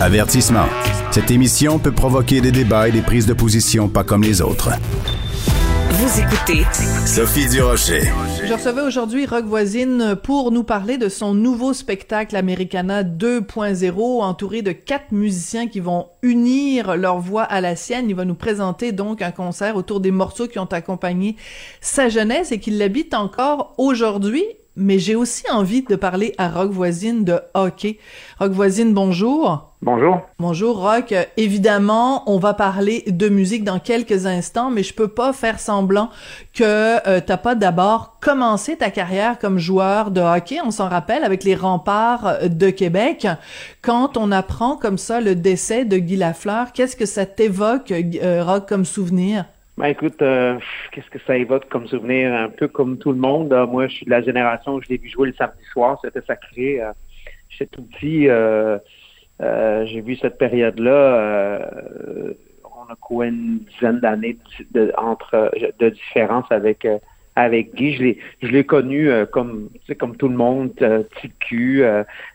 Avertissement. Cette émission peut provoquer des débats et des prises de position pas comme les autres. Vous écoutez Sophie Durocher. Je recevais aujourd'hui Rock Voisine pour nous parler de son nouveau spectacle Americana 2.0 entouré de quatre musiciens qui vont unir leur voix à la sienne. Il va nous présenter donc un concert autour des morceaux qui ont accompagné sa jeunesse et qui l'habitent encore aujourd'hui mais j'ai aussi envie de parler à Rock Voisine de hockey. Rock Voisine, bonjour. Bonjour. Bonjour Rock. Évidemment, on va parler de musique dans quelques instants, mais je peux pas faire semblant que euh, t'as pas d'abord commencé ta carrière comme joueur de hockey. On s'en rappelle avec les remparts de Québec. Quand on apprend comme ça le décès de Guy Lafleur, qu'est-ce que ça t'évoque, euh, Rock, comme souvenir? Ben écoute, euh, qu'est-ce que ça évoque comme souvenir? Un peu comme tout le monde. Euh, moi, je suis de la génération où je l'ai vu jouer le samedi soir. C'était sacré. Euh, J'étais tout petit. Euh, J'ai vu cette période-là. on a quoi une dizaine d'années de, entre de différence avec avec Guy. Je l'ai je l'ai connu comme comme tout le monde, petit cul,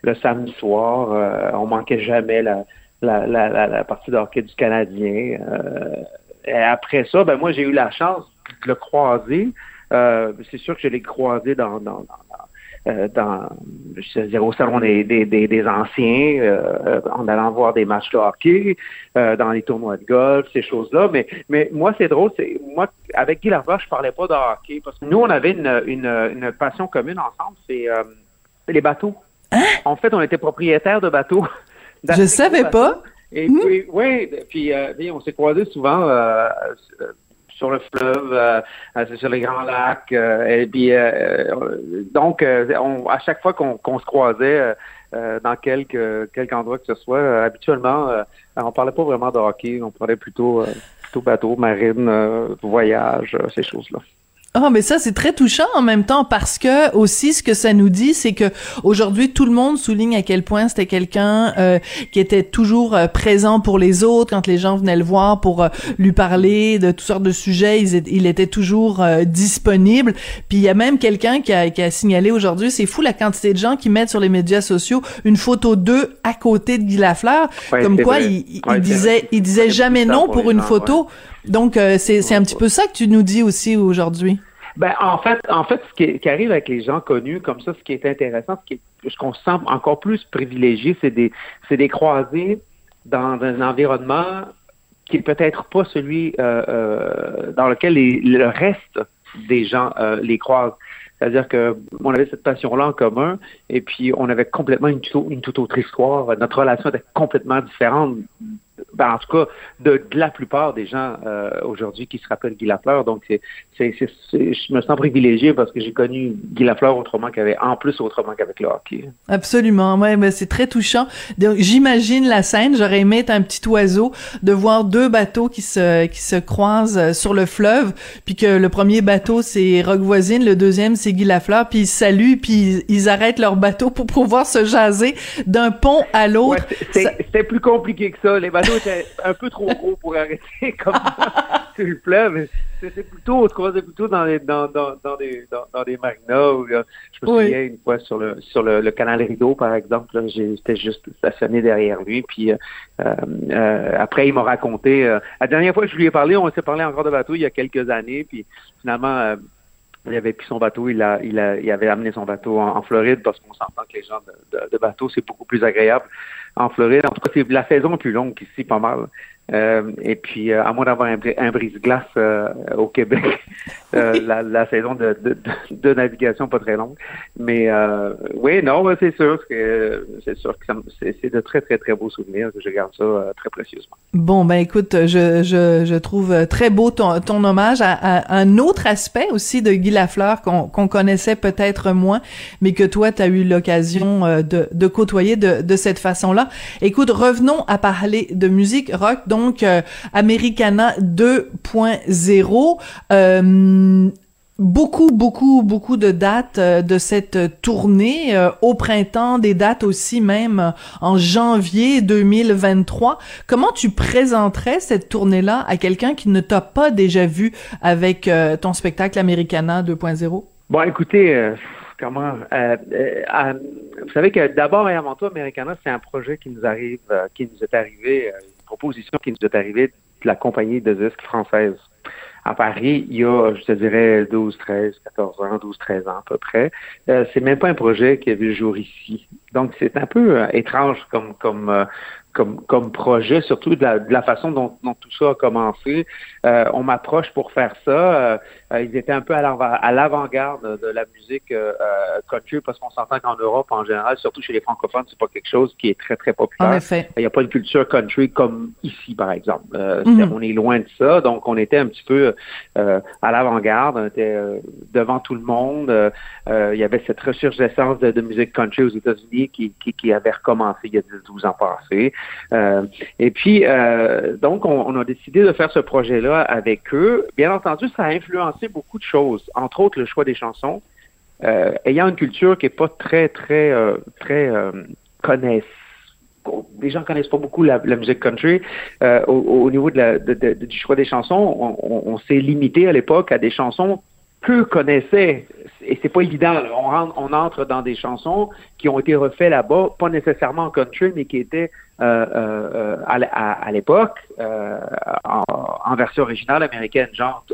le samedi soir. on manquait jamais la la, la, la, partie de hockey du Canadien. Et après ça, ben moi, j'ai eu la chance de le croiser. Euh, c'est sûr que je l'ai croisé dans, dans, dans, euh, dans je dire, au salon des, des, des, anciens, euh, en allant voir des matchs de hockey, euh, dans les tournois de golf, ces choses-là. Mais, mais moi, c'est drôle, c'est moi, avec Guy Lavoie, je parlais pas de hockey parce que nous, on avait une, une, une passion commune ensemble, c'est euh, les bateaux. Hein? En fait, on était propriétaires de bateaux. Je savais pas. Et mmh. puis, oui, puis, euh, on s'est croisés souvent euh, sur le fleuve, euh, sur les grands lacs. et puis, donc, on, à chaque fois qu'on qu se croisait dans quelque, quelque endroit que ce soit, habituellement, on parlait pas vraiment de hockey, on parlait plutôt, plutôt bateau, marine, voyage, ces choses-là. Ah, oh, mais ça c'est très touchant en même temps parce que aussi ce que ça nous dit, c'est que aujourd'hui tout le monde souligne à quel point c'était quelqu'un euh, qui était toujours euh, présent pour les autres quand les gens venaient le voir pour euh, lui parler de toutes sortes de sujets, il, il était toujours euh, disponible. Puis il y a même quelqu'un qui a, qui a signalé aujourd'hui, c'est fou la quantité de gens qui mettent sur les médias sociaux une photo d'eux à côté de Guy Lafleur, ouais, comme quoi vrai. il, ouais, il disait, il disait jamais non pour, pour une gens, photo. Donc, euh, c'est, c'est un petit peu ça que tu nous dis aussi aujourd'hui. Ben, en fait, en fait, ce qui, arrive avec les gens connus comme ça, ce qui est intéressant, ce, qui ce qu'on se sent encore plus privilégié, c'est des, c'est des dans un environnement qui est peut-être pas celui euh, euh, dans lequel le reste des gens les croisent. C'est-à-dire que on avait cette passion-là en commun, et puis on avait complètement une toute autre histoire. Notre relation était complètement différente ben, en tout cas, de, de, la plupart des gens euh, aujourd'hui qui se rappellent Guy Lafleur. Donc, c'est, c'est, c'est, je me sens privilégié parce que j'ai connu Guy Lafleur autrement qu'avec, en plus autrement qu'avec le hockey. Absolument, ouais, mais c'est très touchant. Donc, j'imagine la scène. J'aurais aimé être un petit oiseau, de voir deux bateaux qui se qui se croisent sur le fleuve, puis que le premier bateau c'est Rock Voisine, le deuxième c'est Guy Lafleur, puis ils saluent, puis ils arrêtent leur bateau pour pouvoir se jaser d'un pont à l'autre. Ouais, c'est, ça... c'est plus compliqué que ça. Les bateaux était un peu trop gros pour arrêter comme ça sur le fleuve. C'était plutôt, on se croisait plutôt dans, les, dans, dans, dans, des, dans, dans des marinas. Où, là, je me souviens une fois sur le sur le, le canal Rideau, par exemple, là, j'étais juste stationné derrière lui. Puis euh, euh, après, il m'a raconté. Euh, la dernière fois que je lui ai parlé, on s'est parlé encore de bateau il y a quelques années. Puis finalement, euh, il avait pris son bateau, il a, il a, il avait amené son bateau en, en Floride parce qu'on s'entend que les gens de, de, de bateau, c'est beaucoup plus agréable en Floride. En tout cas, c'est la saison est plus longue qu'ici, pas mal. Euh, et puis, euh, à moins d'avoir un, un brise-glace euh, au Québec, la, la, saison de, de, de, navigation pas très longue. Mais oui, non, c'est sûr que c'est sûr que c'est de très très très beaux souvenirs. Je garde ça très précieusement. Bon, ben écoute, je, je, je trouve très beau ton, ton hommage à, à, un autre aspect aussi de Guy Lafleur qu'on qu connaissait peut-être moins, mais que toi, tu as eu l'occasion de, de côtoyer de, de cette façon-là. Écoute, revenons à parler de musique rock. Donc, euh, Americana 2.0. Euh, beaucoup, beaucoup, beaucoup de dates euh, de cette tournée au printemps, des dates aussi même en janvier 2023. Comment tu présenterais cette tournée-là à quelqu'un qui ne t'a pas déjà vu avec ton spectacle Americana 2.0? Bon, écoutez, comment vous savez que d'abord et avant tout, Americana, c'est un projet qui nous arrive, qui nous est arrivé, une proposition qui nous est arrivée de la compagnie de disques française à Paris il y a, je te dirais, 12, 13, 14 ans, 12, 13 ans à peu près. Euh, c'est même pas un projet qui a vu le jour ici. Donc, c'est un peu étrange comme, comme, comme, comme projet, surtout de la, de la façon dont, dont, tout ça a commencé. Euh, on m'approche pour faire ça. Euh, euh ils étaient un peu à l'avant-garde de la musique euh, euh, country parce qu'on s'entend qu'en Europe, en général, surtout chez les francophones, c'est pas quelque chose qui est très, très populaire. En effet. Il n'y a pas une culture country comme ici, par exemple. Mm-hmm. On est loin de ça. Donc, on était un petit peu à l'avant-garde. On était devant tout le monde. il y avait cette resurgence de, de musique country aux États-Unis qui, qui, qui, avait recommencé il y a 10-12 ans passés. Euh, et puis, euh, donc, on, a décidé de faire ce projet-là avec eux. Bien entendu, ça a influencé beaucoup de choses, entre autres le choix des chansons. Euh, ayant une culture qui est pas très, très, très connaisse les gens connaissent pas beaucoup la, musique country. au, niveau du choix des chansons, on, s'est limité à l'époque à des chansons peu connaissaient. Et c'est pas évident. On, on entre dans des chansons qui ont été refaites là-bas, pas nécessairement en country, mais qui étaient à, l'époque en, version originale américaine, genre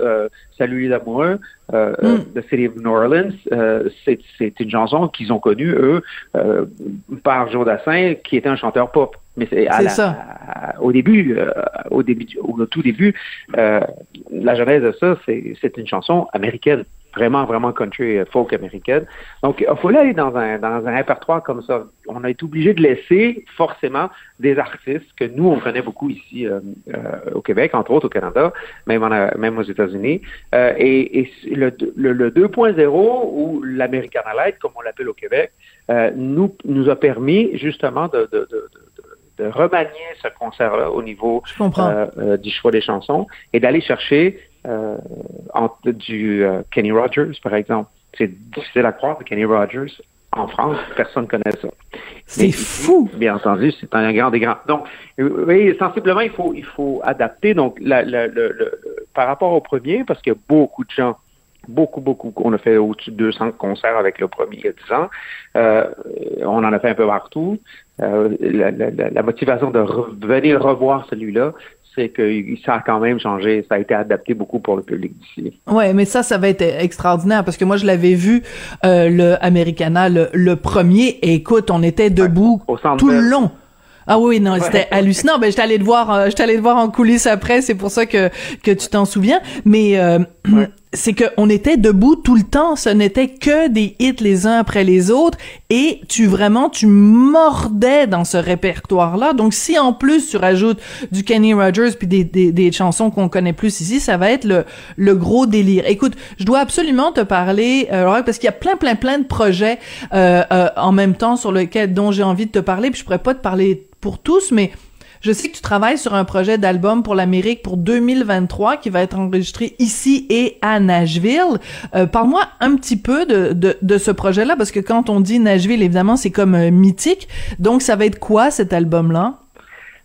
Salut les amoureux mm. de City of New Orleans. c'est une chanson qu'ils ont connue, eux, par Joe Dassin, qui était un chanteur pop. Mais c'est au début, au début, au tout début, la genèse de ça, c'est une chanson américaine vraiment, vraiment country euh, folk américaine. Donc, il faut aller dans un, dans un répertoire comme ça. On a été obligé de laisser forcément des artistes que nous, on connaît beaucoup ici euh, euh, au Québec, entre autres au Canada, même, en, même aux États-Unis. et, et le, le, 2.0 ou l'American Light, comme on l'appelle au Québec, nous, nous a permis justement de, de, de, de remanier ce concert-là au niveau du choix des chansons et d'aller chercher euh, du euh, Kenny Rogers, par exemple. C'est difficile à croire, Kenny Rogers, en France, personne ne connaît ça. C'est fou! Bien entendu, c'est un grand des grands. Donc, oui, sensiblement, il faut, il faut adapter. Donc, la, par rapport au premier, parce qu'il y a beaucoup de gens beaucoup, beaucoup. On a fait au-dessus de 200 concerts avec le premier il y a 10 ans. Euh, on en a fait un peu partout. Euh, la, la, la, motivation de venir revoir celui-là, c'est que ça a quand même changé. Ça a été adapté beaucoup pour le public d'ici. Ouais, mais ça, ça va être extraordinaire parce que moi, je l'avais vu euh, le Americana, le, premier. Et écoute, on était debout tout le long. Ah oui, non, c'était hallucinant. Ben, j'étais allé te voir, euh, j'étais allé te voir en coulisses après. C'est pour ça que que tu t'en souviens. Mais euh, c'est que on était debout tout le temps. Ce n'était que des hits les uns après les autres, et tu vraiment tu mordais dans ce répertoire-là. Donc si en plus tu rajoutes du Kenny Rogers puis des, des, des chansons qu'on connaît plus ici, ça va être le le gros délire. Écoute, je dois absolument te parler euh, parce qu'il y a plein plein plein de projets euh, euh, en même temps sur lequel dont j'ai envie de te parler. Puis je pourrais pas te parler pour tous, mais je sais que tu travailles sur un projet d'album pour l'Amérique pour 2023 qui va être enregistré ici et à Nashville. Euh, Parle-moi un petit peu de, de, de ce projet-là, parce que quand on dit Nashville, évidemment, c'est comme euh, mythique. Donc, ça va être quoi cet album-là?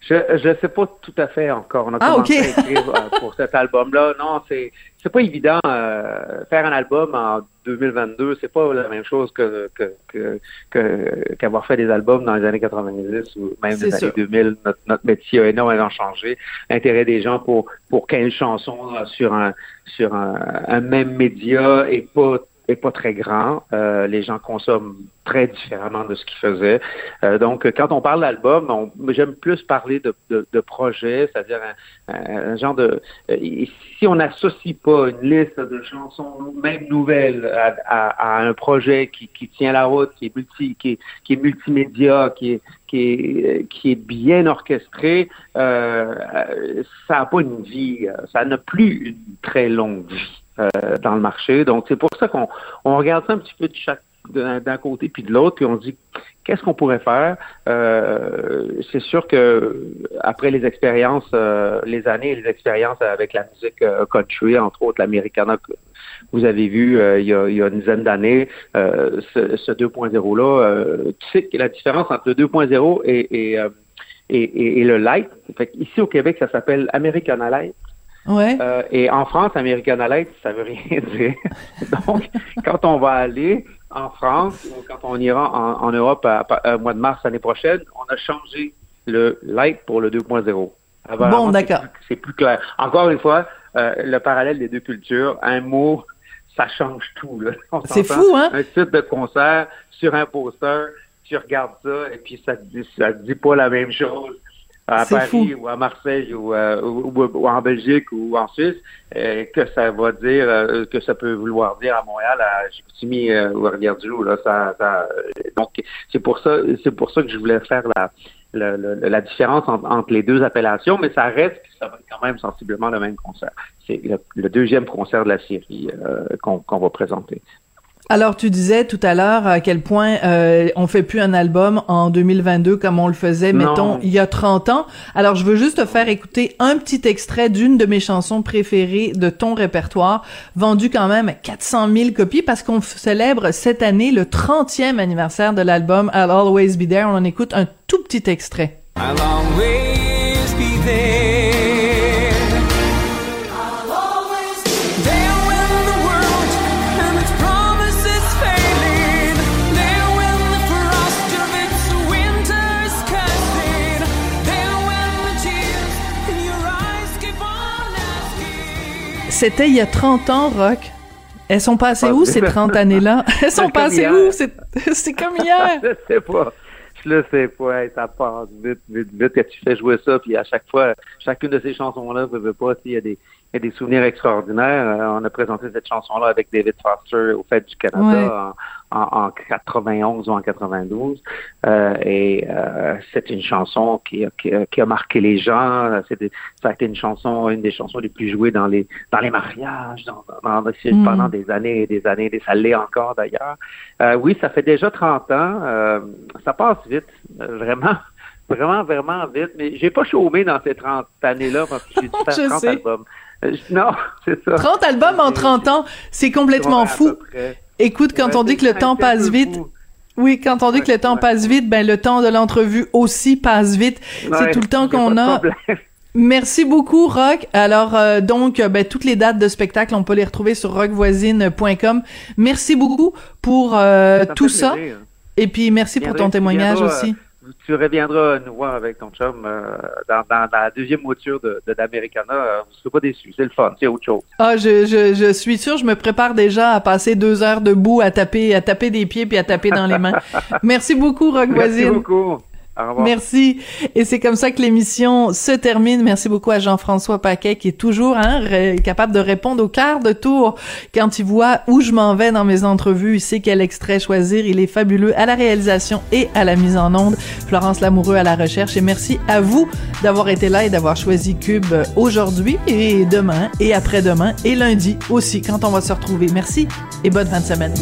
Je je sais pas tout à fait encore. On a ah, commencé à écrire euh, pour cet album-là. Non, c'est c'est pas évident. Euh, faire un album en 2022, c'est pas la même chose que que qu'avoir fait des albums dans les années 90 ou même les années 2000. Notre, notre métier a énormément changé. L'intérêt des gens pour pour 15 chansons sur un sur un, un même média et pas pas très grand. Euh, les gens consomment très différemment de ce qu'ils faisaient. Euh, donc, quand on parle d'album, j'aime plus parler de, de, de projet, c'est-à-dire un, genre de... Euh, si on n'associe pas une liste de chansons, même nouvelles, à, à, à un projet qui, qui, tient la route, qui est, multi, qui est, qui est multimédia, qui est, qui est, qui est bien orchestré, euh, ça n'a pas une vie, ça n'a plus une très longue vie. Euh, dans le marché. Donc, c'est pour ça qu'on on regarde ça un petit peu de chaque d'un côté puis de l'autre, puis on dit qu'est-ce qu'on pourrait faire? Euh, c'est sûr que après les expériences, euh, les années et les expériences avec la musique country, entre autres l'Americana que vous avez vu il, y a, il, y a, une dizaine d'années, ce, ce 2.0 là, tu sais la différence entre le 2.0 et, et, et, et, le light. Fait ici au Québec, ça s'appelle Americana Light. Ouais. Euh, et en France, American Light, ça veut rien dire. Donc, quand on va aller en France ou quand on ira en, Europe au mois de mars l'année prochaine, on a changé le light pour le 2.0. Bon, d'accord. C'est plus, clair. Encore une fois, euh, le parallèle des deux cultures, un mot, ça change tout. C'est fou, hein? Un titre de concert sur un poster, tu regardes ça et puis ça te dit, ça te dit pas la même chose à Paris ou à Marseille euh, ou, ou, en Belgique ou en Suisse, euh, que ça va dire, euh, que ça peut vouloir dire à Montréal, à Chicoutimi ou à Rivière-du-Loup. Là, ça, ça, donc c'est pour ça, c'est pour ça que je voulais faire la, la, la, différence entre, les deux appellations, mais ça reste ça va quand même sensiblement le même concert. C'est le, deuxième concert de la série qu'on va présenter. Alors, tu disais tout à l'heure à quel point euh, on fait plus un album en 2022 comme on le faisait, mettons, il y a 30 ans. Alors, je veux juste te faire écouter un petit extrait d'une de mes chansons préférées de ton répertoire, vendu quand même à 400 000 copies parce qu'on célèbre cette année le 30e anniversaire de l'album I'll Always Be There. On en écoute un tout petit extrait. I'll always be there. C'était il y a 30 ans, Rock. Elles sont passées où ces 30 années-là? Elles sont passées où? C'est comme hier. je sais pas. Je le sais pas. Ça passe vite, vite, vite que tu fais jouer ça. Puis à chaque fois, chacune de ces chansons-là, ne veut pas, il y a des, il y a des souvenirs extraordinaires. Euh, on a présenté cette chanson-là avec David Foster au Fête du Canada en, en, 91 ou en 92. Euh, et euh, c'est une chanson qui, qui, qui, a marqué les gens. Ça a été une chanson, une des chansons les plus jouées dans les dans les mariages, dans, dans, mm. pendant des années et des années. Des, ça l'est encore d'ailleurs. Euh, oui, ça fait déjà 30 ans. Euh, ça passe vite, vraiment vraiment, vraiment vite. Mais j'ai pas chômé dans ces 30 années-là parce que j'ai dû faire 30 albums. Euh, non, c'est ça. 30 albums en 30 ans, c'est complètement fou. Écoute, quand on dit que le temps passe vite, oui, quand on dit que le temps passe vite, ben le temps de l'entrevue aussi passe vite. c'est tout le temps qu'on a. Merci beaucoup, Rock. Alors, euh, donc, euh, ben, toutes les dates de spectacle, on peut les retrouver sur rockvoisine.com. Merci beaucoup pour tout ça. Et puis, merci pour ton témoignage aussi tu reviendras nous voir avec ton chum euh, dans, dans, la deuxième mouture de, de d'Americana. Euh, vous ne serez pas déçus. C'est le fun. C'est autre chose. Ah, je, je, je suis sûr. Je me prépare déjà à passer deux heures debout, à taper, à taper des pieds puis à taper dans les mains. Merci beaucoup, Rock Merci beaucoup. Merci. Et c'est comme ça que l'émission se termine. Merci beaucoup à Jean-François Paquet qui est toujours hein, capable de répondre au quart de tour quand il voit où je m'en vais dans mes entrevues. Il sait quel extrait choisir. Il est fabuleux à la réalisation et à la mise en onde. Florence Lamoureux à la recherche. Et merci à vous d'avoir été là et d'avoir choisi Cube aujourd'hui et demain et après-demain et lundi aussi quand on va se retrouver. Merci et bonne fin de semaine.